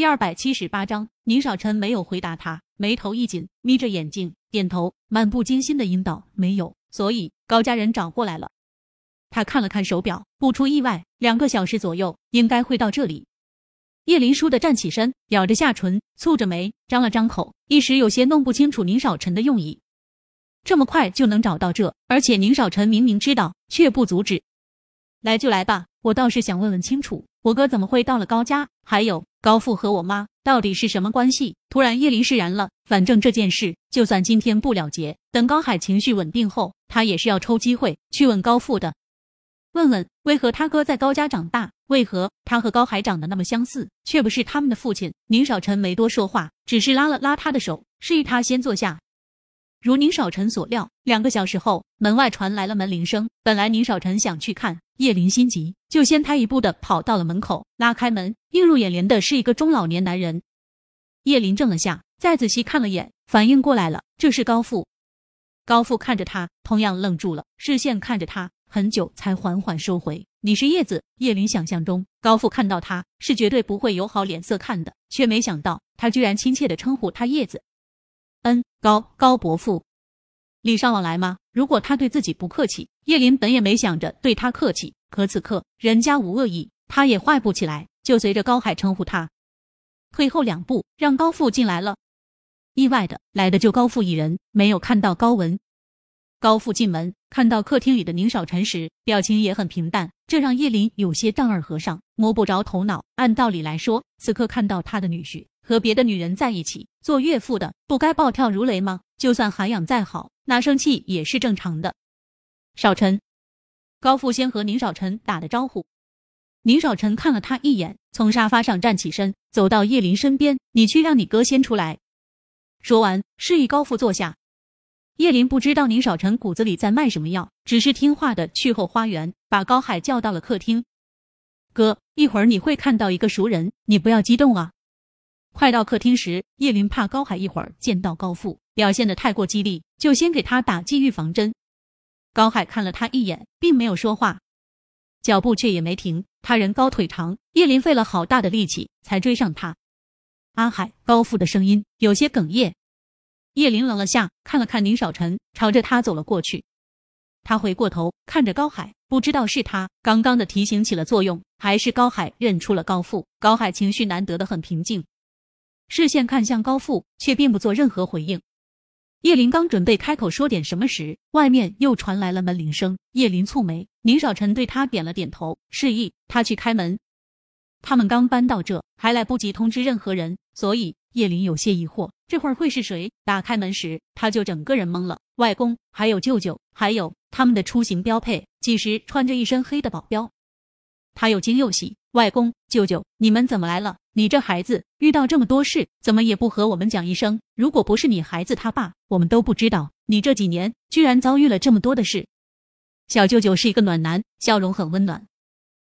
第二百七十八章，宁少臣没有回答他，眉头一紧，眯着眼睛点头，漫不经心的应道：“没有。”所以高家人找过来了。他看了看手表，不出意外，两个小时左右应该会到这里。叶林倏地站起身，咬着下唇，蹙着眉，张了张口，一时有些弄不清楚宁少臣的用意。这么快就能找到这，而且宁少臣明明知道，却不阻止。来就来吧，我倒是想问问清楚，我哥怎么会到了高家？还有高父和我妈到底是什么关系？突然，叶林释然了。反正这件事就算今天不了结，等高海情绪稳定后，他也是要抽机会去问高父的。问问为何他哥在高家长大，为何他和高海长得那么相似，却不是他们的父亲？宁少臣没多说话，只是拉了拉他的手，示意他先坐下。如宁少臣所料，两个小时后，门外传来了门铃声。本来宁少臣想去看，叶林心急，就先他一步的跑到了门口，拉开门，映入眼帘的是一个中老年男人。叶林怔了下，再仔细看了眼，反应过来了，这是高富。高富看着他，同样愣住了，视线看着他。很久才缓缓收回。你是叶子。叶林想象中，高富看到他是绝对不会有好脸色看的，却没想到他居然亲切的称呼他叶子。嗯，高高伯父，礼尚往来吗？如果他对自己不客气，叶林本也没想着对他客气。可此刻人家无恶意，他也坏不起来，就随着高海称呼他。退后两步，让高父进来了。意外的来的就高父一人，没有看到高文。高父进门，看到客厅里的宁少臣时，表情也很平淡，这让叶林有些丈二和尚摸不着头脑。按道理来说，此刻看到他的女婿和别的女人在一起，做岳父的不该暴跳如雷吗？就算涵养再好，那生气也是正常的。少臣，高富先和宁少臣打了招呼。宁少臣看了他一眼，从沙发上站起身，走到叶林身边：“你去让你哥先出来。”说完，示意高富坐下。叶林不知道宁少臣骨子里在卖什么药，只是听话的去后花园，把高海叫到了客厅。哥，一会儿你会看到一个熟人，你不要激动啊。快到客厅时，叶林怕高海一会儿见到高富表现的太过激烈，就先给他打剂预防针。高海看了他一眼，并没有说话，脚步却也没停。他人高腿长，叶林费了好大的力气才追上他。阿海，高富的声音有些哽咽。叶林愣了下，看了看宁少臣，朝着他走了过去。他回过头看着高海，不知道是他刚刚的提醒起了作用，还是高海认出了高富。高海情绪难得的很平静，视线看向高富，却并不做任何回应。叶林刚准备开口说点什么时，外面又传来了门铃声。叶林蹙眉，宁少臣对他点了点头，示意他去开门。他们刚搬到这，还来不及通知任何人，所以叶林有些疑惑。这会儿会是谁？打开门时，他就整个人懵了。外公，还有舅舅，还有他们的出行标配，几时穿着一身黑的保镖。他又惊又喜。外公、舅舅，你们怎么来了？你这孩子遇到这么多事，怎么也不和我们讲一声？如果不是你孩子他爸，我们都不知道你这几年居然遭遇了这么多的事。小舅舅是一个暖男，笑容很温暖，